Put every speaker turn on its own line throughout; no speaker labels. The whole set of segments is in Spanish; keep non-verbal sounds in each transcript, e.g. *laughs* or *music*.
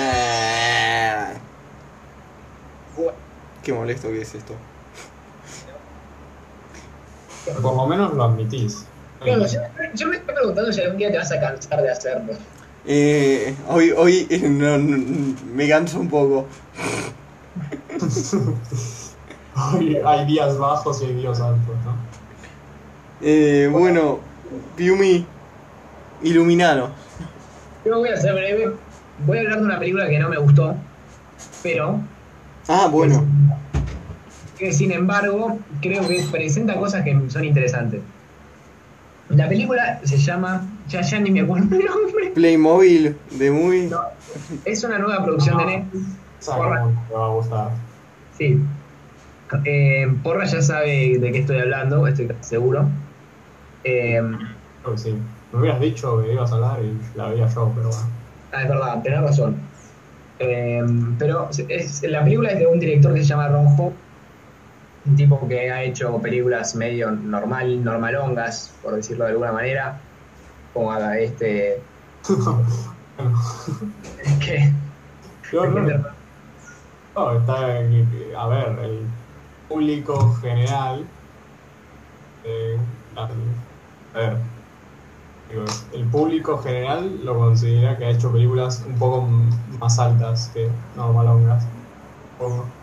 ¡Prórroga! Qué molesto que es esto.
Por lo menos lo admitís.
Bueno, yo, yo me estoy preguntando si algún día te vas a cansar de hacerlo.
Eh, hoy hoy eh, no- no- me canso un poco. *laughs*
Hay, hay días bajos y hay días altos, ¿no?
Eh, bueno, Piumi, iluminano.
Yo voy a ser breve. Voy a hablar de una película que no me gustó, pero
Ah, bueno.
que sin embargo creo que presenta cosas que son interesantes. La película se llama, ya, ya ni me acuerdo el nombre,
Playmobil de.
No. es una nueva producción de Netflix.
Como te va a gustar.
Sí. Eh, Porra ya sabe de qué estoy hablando, estoy seguro. Eh,
sí. Me hubieras dicho que ibas a hablar y la veía yo, pero bueno.
ah, es verdad, tenés razón. Eh, pero es, la película es de un director que se llama Ron Howard, un tipo que ha hecho películas medio normal, normalongas, por decirlo de alguna manera, como haga este *laughs* que,
Yo no- no, está en- a ver, el público general. eh, a ver. Digo, el público general lo considera que ha hecho películas un poco más altas que poco.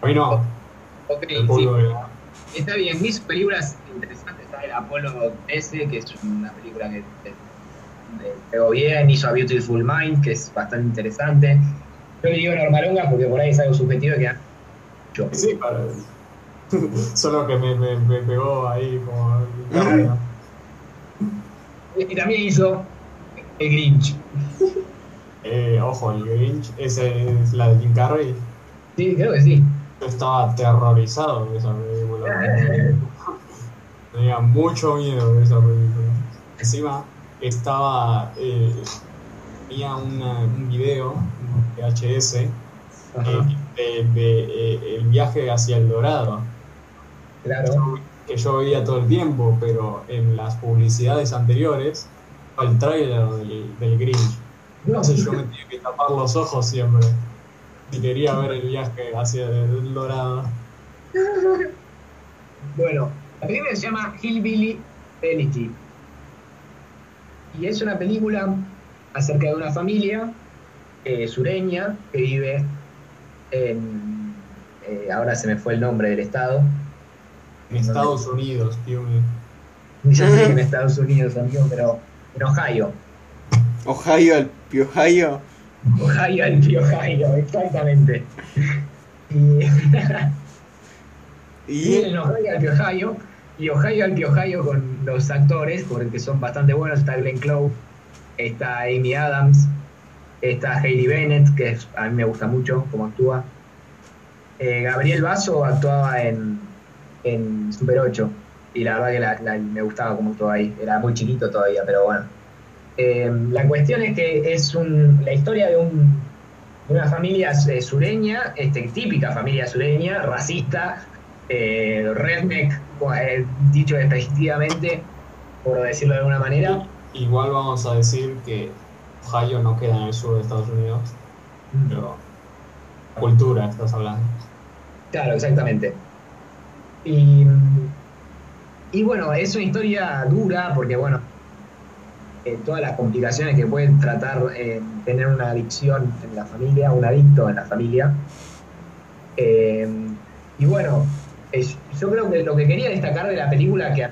A mí no.
Ok,
El público
sí.
general.
Está bien, mis películas interesantes está el Apolo 13, que es una película que te- te pegó bien, hizo A Beautiful Mind, que es bastante interesante. Yo le digo normalonga porque por ahí es algo subjetivo que yo.
Sí, para. *laughs* Solo que me, me, me pegó ahí como. *laughs*
Y también hizo El Grinch.
Eh, ojo, el Grinch, esa es la de Jim Carrey.
Sí, creo que sí.
Yo estaba aterrorizado de esa película. *laughs* Tenía mucho miedo de esa película. Encima estaba. Eh, tenía una- un video, un VHS, eh, de, eh, el viaje hacia el Dorado.
claro.
Que yo veía todo el tiempo, pero en las publicidades anteriores, el tráiler del, del Grinch. Entonces yo me tenía que tapar los ojos siempre. Si quería ver el viaje hacia el dorado. *laughs*
Bueno, la película se llama Hillbilly Elegy. Y es una película acerca de una familia eh, sureña que vive en. eh, ahora se me fue el nombre del estado.
En Estados Unidos, tío.
Ya sé que en Estados Unidos, amigo, pero en Ohio.
Ohio, al Ohio.
Ohio, el Ohio, exactamente. Y
Y
en Ohio al Ohio y Ohio al Ohio con los actores, porque son bastante buenos. Está Glenn Clove, está Amy Adams, está Hailey Bennett, que es- a mí me gusta mucho cómo actúa. Eh, Gabriel Basso actuaba en, en Super 8 y la verdad que la- la- me gustaba cómo actuaba ahí. Era muy chiquito todavía, pero bueno. Eh, la cuestión es que es un- la historia de un una familia eh, sureña, este, típica familia sureña, racista, eh, redneck, eh, dicho despectivamente, por decirlo de alguna manera.
Igual vamos a decir que Ohio no queda en el sur de Estados Unidos, pero la cultura estás hablando.
Claro, exactamente. Y, y bueno, es una historia dura porque, bueno, eh, todas las complicaciones que pueden tratar eh, tener una adicción en la familia, un adicto en la familia. Eh, y bueno, yo creo que lo que quería destacar de la película, que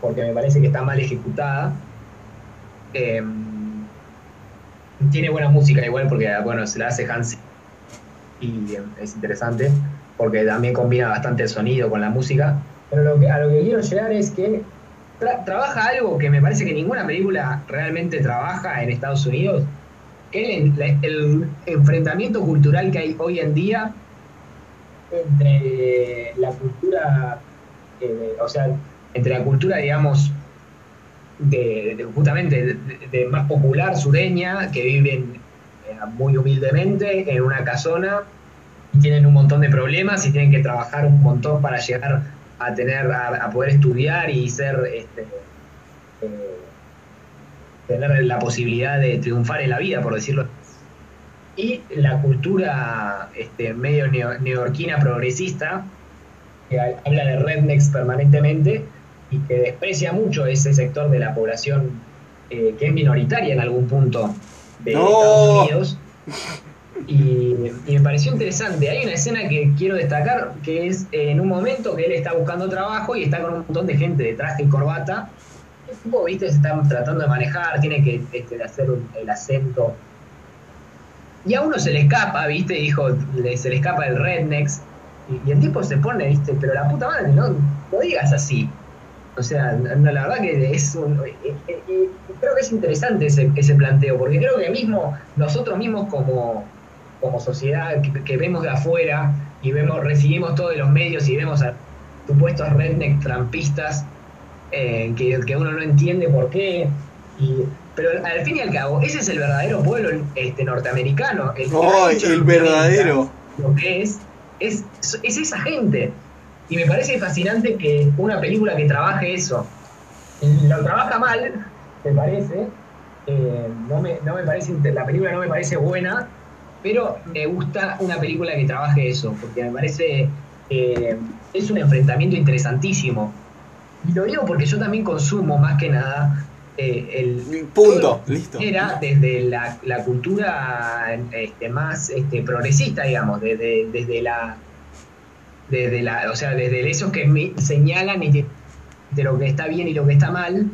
porque me parece que está mal ejecutada, eh, tiene buena música igual porque, bueno, se la hace Hans y es interesante porque también combina bastante el sonido con la música. Pero lo que, a lo que quiero llegar es que tra- trabaja algo que me parece que ninguna película realmente trabaja en Estados Unidos, que el, enfrentamiento cultural que hay hoy en día entre la cultura, eh, o sea, entre la cultura, digamos, de, de- justamente de, más popular sureña, que viven eh, muy humildemente en una casona tienen un montón de problemas y tienen que trabajar un montón para llegar a tener a, a poder estudiar y ser este, eh, tener la posibilidad de triunfar en la vida, por decirlo. Y la cultura este, medio neo- neoyorquina progresista, que ha- habla de rednecks permanentemente y que desprecia mucho ese sector de la población eh, que es minoritaria en algún punto de
No.
Estados Unidos. Y, me pareció interesante. Hay una escena que quiero destacar, que es eh, en un momento que él está buscando trabajo y está con un montón de gente de traje y corbata. El tipo, viste, se está tratando de manejar, tiene que este, hacer un- el acento. Y a uno se le escapa, viste, dijo, se le escapa el rednecks. Y, y el tipo se pone, viste, pero la puta madre, no, no digas así. O sea, no, la verdad que es un, eh, eh, eh, creo que es interesante ese, ese planteo, porque creo que mismo nosotros mismos como, como sociedad que, que vemos de afuera y vemos, recibimos todos los medios y vemos a supuestos redneck trampistas eh, que, que uno no entiende por qué. Y, pero al fin y al cabo, ese es el verdadero pueblo este, norteamericano. El, que ha
¡Ay,
hecho
el
los 90,
verdadero!
Lo que es, es, es esa gente. Y me parece fascinante que una película que trabaje eso, lo trabaja mal, me parece. eh, no, me, no me parece, la película no me parece buena, pero me gusta una película que trabaje eso, porque me parece eh, es un enfrentamiento interesantísimo. Y lo digo porque yo también consumo más que nada eh, el
Punto, listo.
era desde la, la cultura este, más este, progresista, digamos, desde, desde la desde la, o sea, desde esos que me señalan y que- de lo que está bien y lo que está mal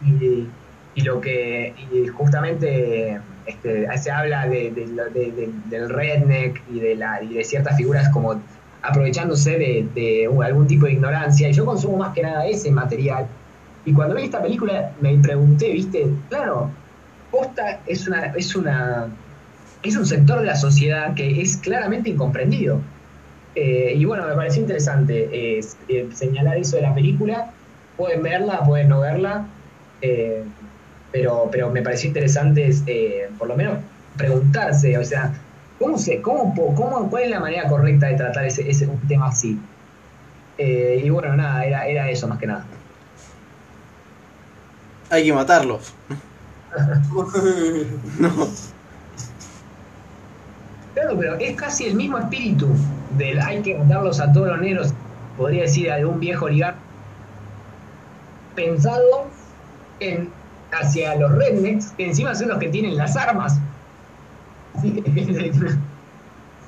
y, y lo que y justamente este, se habla del redneck y de la ciertas figuras como aprovechándose de, de algún tipo de ignorancia. Y yo consumo más que nada ese material. Y cuando vi esta película me pregunté viste claro posta es una es una es un sector de la sociedad que es claramente incomprendido. Eh, y bueno, me pareció interesante eh, eh, señalar eso de la película. Pueden verla, pueden no verla, eh, pero, pero me pareció interesante eh, por lo menos preguntarse, o sea, ¿cómo se, cómo, cómo, ¿cuál es la manera correcta de tratar ese, ese un tema así? Eh, y bueno, nada, era, era eso más que nada.
Hay que matarlos. *laughs* No.
Claro, pero es casi el mismo espíritu del hay que matarlos a todos los negros, podría decir algún viejo oligarca, pensado en hacia los rednecks, que encima son los que tienen las armas. *laughs*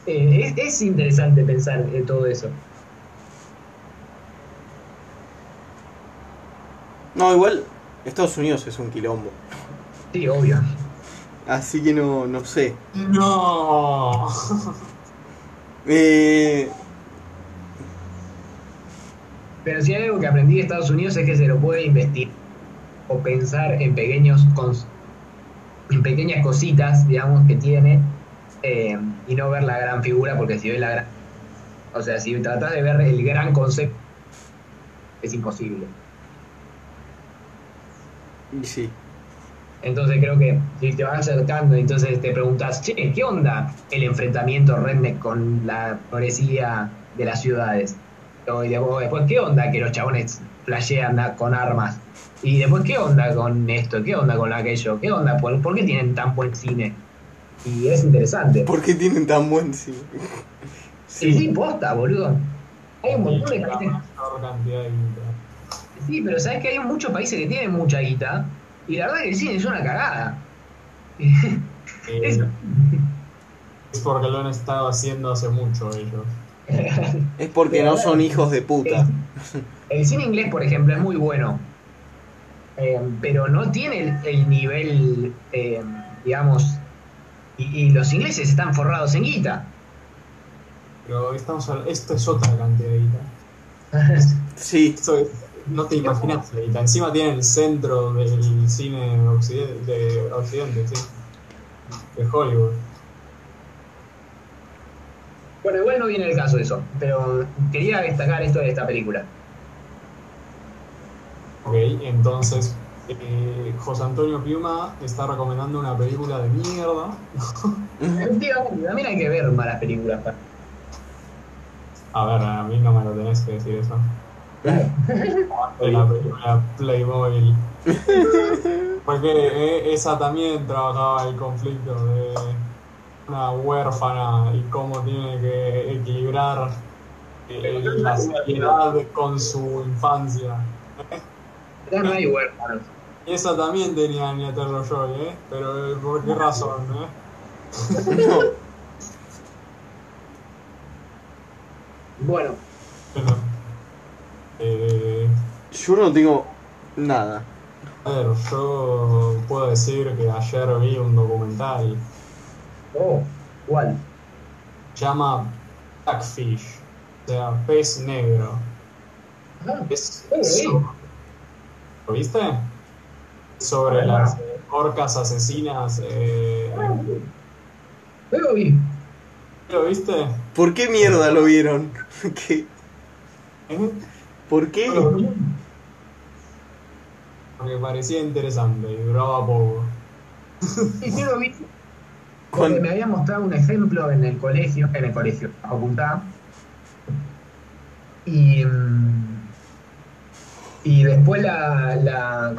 Es interesante pensar en todo eso.
No, igual Estados Unidos es un quilombo.
Sí, obvio.
Así que no, no sé.
No. *laughs*
Eh,
Pero si hay algo que aprendí de Estados Unidos es que se lo puede investigar o pensar en pequeños en pequeñas cositas, digamos, que tiene eh, y no ver la gran figura, porque si ves la gran... O sea, si tratas de ver el gran concepto, es imposible.
y sí.
Entonces creo que si te vas acercando, entonces te preguntas, che, ¿qué onda el enfrentamiento redneck con la progresía de las ciudades? Y después, después, ¿qué onda que los chabones flashean con armas? Y después, ¿qué onda con esto? ¿Qué onda con aquello? ¿Qué onda? ¿Por, por qué tienen tan buen cine? Y es interesante.
¿Por qué tienen tan buen cine? *laughs*
Sí, sí, posta, boludo. Hay un montón de países. Sí, pero sabes que hay muchos países que tienen mucha guita. Y la verdad que el cine es una cagada. *laughs*
Eh, es porque lo han estado haciendo hace mucho ellos. *laughs*
Es porque no son hijos de puta.
El cine inglés, por ejemplo, es muy bueno, eh, pero no tiene el, el nivel, eh, digamos, y, y los ingleses están forrados en guita.
Pero estamos esto es otra cantidad de guita. *laughs*
Sí.
Esto es- no te imaginas la guita. Encima tiene el centro del cine occidente, de Occidente, sí. De Hollywood.
Bueno, igual no viene el caso de eso, pero quería destacar esto de esta película.
Ok, entonces eh, José Antonio Piuma está recomendando una película de mierda. *laughs*
Efectivamente, también hay que ver malas películas. pa-
A ver, a mí no me lo tenés que decir eso.
Claro.
La película Playmobil. Por *laughs* Porque eh, esa también trabajaba el conflicto de una huérfana y cómo tiene que equilibrar eh, la seriedad con su infancia.
Ya no hay huérfanos.
Y esa también tenía Anya Taylor-Joy, ¿eh? Pero eh, ¿por qué razón, eh?
No. *laughs*
Bueno,
Bueno, eh,
Yo no tengo nada.
a ver, yo puedo decir que ayer vi un documental
oh, ¿cuál?
se llama Blackfish, o sea, pez negro.
Ah,
Es ¿Lo viste? Sobre
Ah.
las eh, orcas asesinas. Eh,
Luego vi.
¿Lo viste?
¿Por qué mierda lo vieron? *laughs* ¿Qué?
¿Eh?
¿Por qué?
Porque parecía interesante y duraba poco.
Sí, sí lo vi. Me había mostrado un ejemplo en el colegio, en el colegio, a facultad. Y, mm, y después la, la,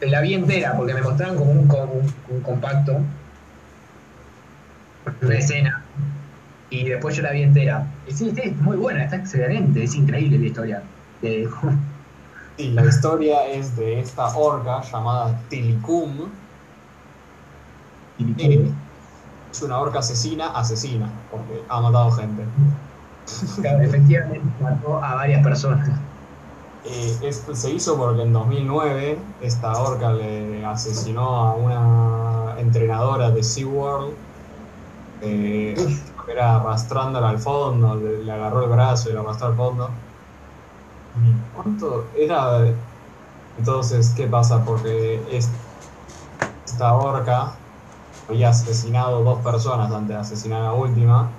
la vi entera, porque me mostraron como un, como un, un compacto, una escena. Y después yo la vi entera. Y sí, sí, es muy buena, está excelente, es increíble la historia.
Sí, la historia es de esta orca llamada Tilicum. Que es una orca asesina, asesina, porque ha matado gente.
Claro, efectivamente mató a varias personas.
Eh, esto se hizo porque en 2009 esta orca le asesinó a una entrenadora de SeaWorld. Eh, era arrastrándola al fondo, le, le agarró el brazo y la arrastró al fondo. ¿Y ¿Cuánto era? Entonces, ¿qué pasa? Porque es- esta orca había asesinado dos personas antes de asesinar a la última.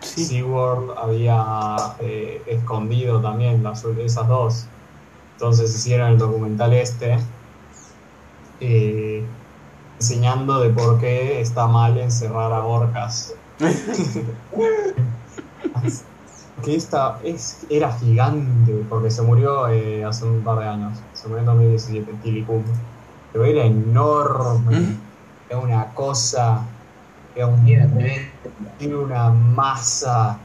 Sí.
SeaWorld había eh, escondido también las, esas dos. Entonces hicieron el documental este eh, enseñando de por qué está mal encerrar a orcas. *laughs* que esta es, era gigante, porque se murió eh, hace un par de años. Se murió en 2017, Tilicum. Pero era enorme.
¿Mm?
Era una cosa. Era un era una masa.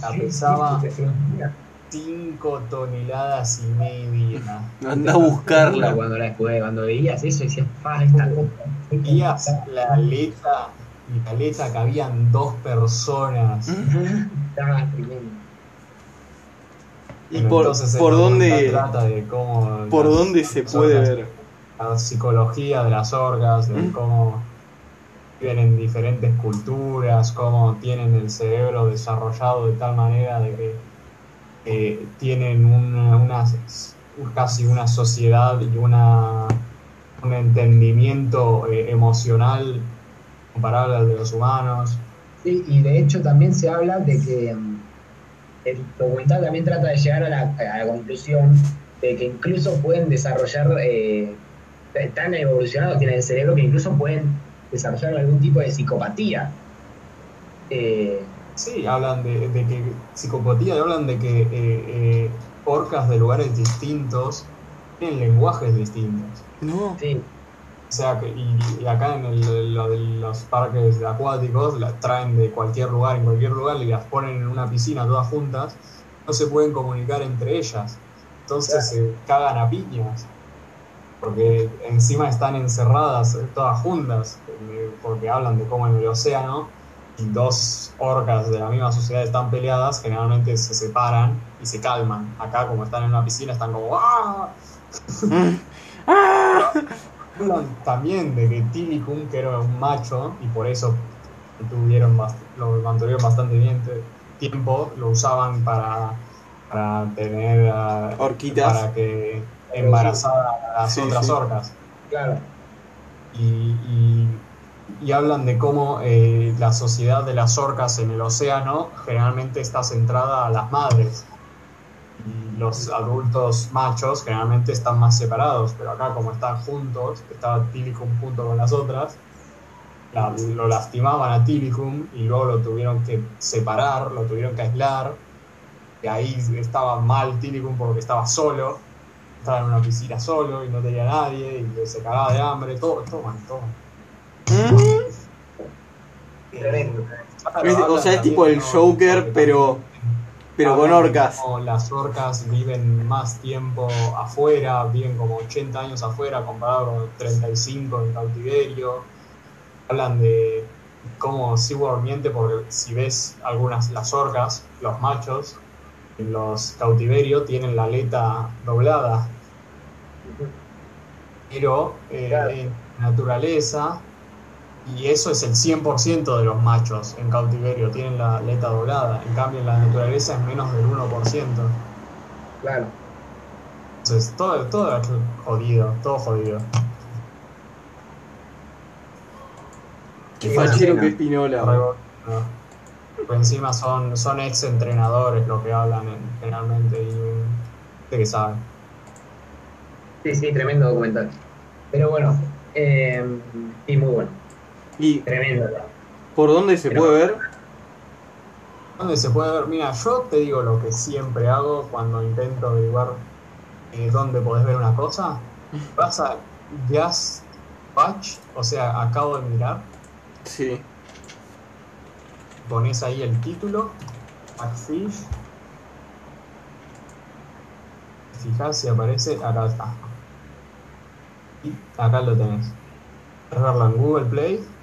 La pesaba
sí, sí, sí.
5 toneladas y media. *laughs*
Anda a buscarla.
Cuando, la, cuando veías eso, decías, fa, esta.
Veías la aleta y la aleta cabían dos personas.
Estaba tremendo.
¿Y por, por dónde,
trata de cómo
por dónde se puede ver?
La psicología de las orcas, de
¿Mm?
cómo viven en diferentes culturas, cómo tienen el cerebro desarrollado de tal manera de que eh, tienen una, una- casi una sociedad y una, un entendimiento eh, emocional comparable al de los humanos.
Sí, y de hecho también se habla de que mm, el documental también trata de llegar a la, a la conclusión de que incluso pueden desarrollar, eh, tan evolucionados tienen el cerebro que incluso pueden desarrollar algún tipo de psicopatía. Eh,
Sí, hablan de, de que psicopatía, hablan de que eh, eh, orcas de lugares distintos tienen lenguajes distintos.
No.
sí,
O sea, que, y, y acá en el- lo de los parques acuáticos las traen de cualquier lugar, en cualquier lugar, y las ponen en una piscina todas juntas, no se pueden comunicar entre ellas. Entonces se cagan a piñas. Porque encima están encerradas eh, todas juntas, eh, porque hablan de cómo en el océano y dos orcas de la misma sociedad están peleadas, generalmente se separan y se calman. Acá, como están en una piscina, están como ¡Ah! *laughs*
¡Ah!
Hablan también de que Tilicum, que era un macho, y por eso tuvieron bast- lo mantuvieron bastante bien tiempo, lo usaban para, para tener ah,
Orquitas.
para que embarazara a las
Sí,
otras
sí.
orcas.
claro.
Y, y- y hablan de cómo eh, la sociedad de las orcas en el océano generalmente está centrada a las madres. Y los adultos machos generalmente están más separados, pero acá como están juntos, estaba Tilicum junto con las otras, la- lo lastimaban a Tilicum y luego lo tuvieron que separar, lo tuvieron que aislar, y ahí estaba mal Tilicum porque estaba solo, estaba en una piscina solo y no tenía nadie y se cagaba de hambre, todo, todo mal.
Mm.
Tremendo.
Claro,
Es- o sea, es tipo
también,
el
¿no?
Joker, pero, pero con orcas.
Las orcas viven más tiempo afuera, viven como 80 años afuera comparado con 35 en cautiverio. Hablan de cómo SeaWorld miente porque si ves algunas, las orcas, los machos, en los cautiverios tienen la aleta doblada. Pero eh,
Claro.
en naturaleza, y eso es el 100% de los machos en cautiverio, tienen la aleta doblada. En cambio, en la naturaleza es menos del 1%.
Claro.
Entonces, todo, todo es jodido, todo jodido.
Qué fachero que es Pinola.
¿no? Pues encima son, son ex entrenadores lo que hablan en- generalmente y de que saben.
Sí, sí, tremendo documental. Pero bueno, eh, y muy bueno.
¿Y
Tremendo.
por dónde se
Pero-
puede ver?
¿Dónde se puede ver? Mira, yo te digo lo que siempre hago cuando intento averiguar eh, dónde podés ver una cosa. Vas a Just Watch, o sea, acabo de mirar,
Sí.
pones ahí el título, Catfish. Fijás si aparece, acá está. Y acá lo tenés. Verlo en Google Play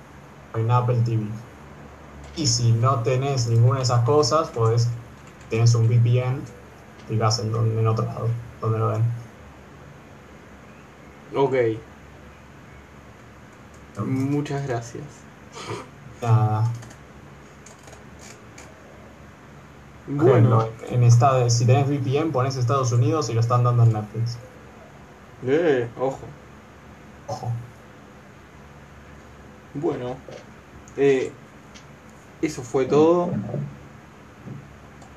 o en Apple TV. Y si no tenés ninguna de esas cosas, pues tenés un VPN, fijás en, donde- en otro lado, donde lo ven.
Ok. Muchas gracias.
Nada. Por
Bueno,
en esta, si tenés VPN, pones Estados Unidos y lo están dando en Netflix.
eh, ojo.
Ojo.
Bueno, eh, eso fue todo.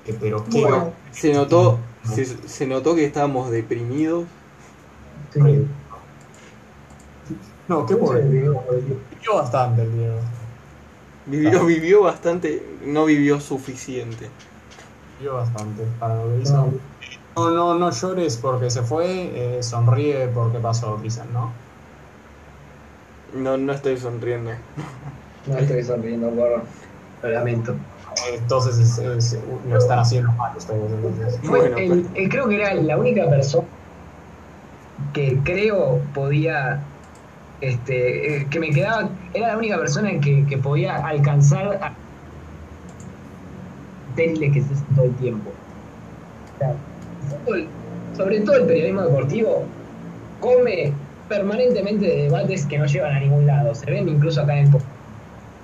Eh, Pero qué
Bueno.
Se notó, se, se notó que estábamos deprimidos.
Sí.
No, qué pobre. Vivió bastante el Diego.
Vivió, vivió bastante, no vivió suficiente.
Vivió bastante para lo que hizo. No, no, no llores porque se fue, eh, sonríe porque pasó, dicen, ¿no?
No, no estoy sonriendo.
No estoy sonriendo, por Lo lamento.
Entonces es- es- lo están haciendo mal ustedes. entonces.
Bueno,
el- el- creo que era la única persona que creo podía. Este, eh, que me quedaba. Era la única persona que, que podía alcanzar a. Tele que se hace todo el tiempo. O sea, el fútbol, sobre todo el periodismo deportivo, come permanentemente de debates que no llevan a ningún lado. Se ven incluso acá en.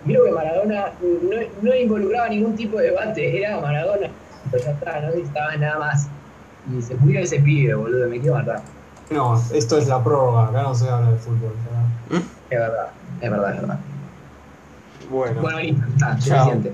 Creo que Maradona no, no involucraba ningún tipo de debate, era Maradona. Pero ya está, no necesitaba nada más. Y se murió ese pibe, boludo, me quiero matar.
No, esto es la prórroga, acá no se habla de fútbol. ¿verdad?
Es verdad, es verdad, es verdad.
Bueno.
Bueno, listo, está, suficiente.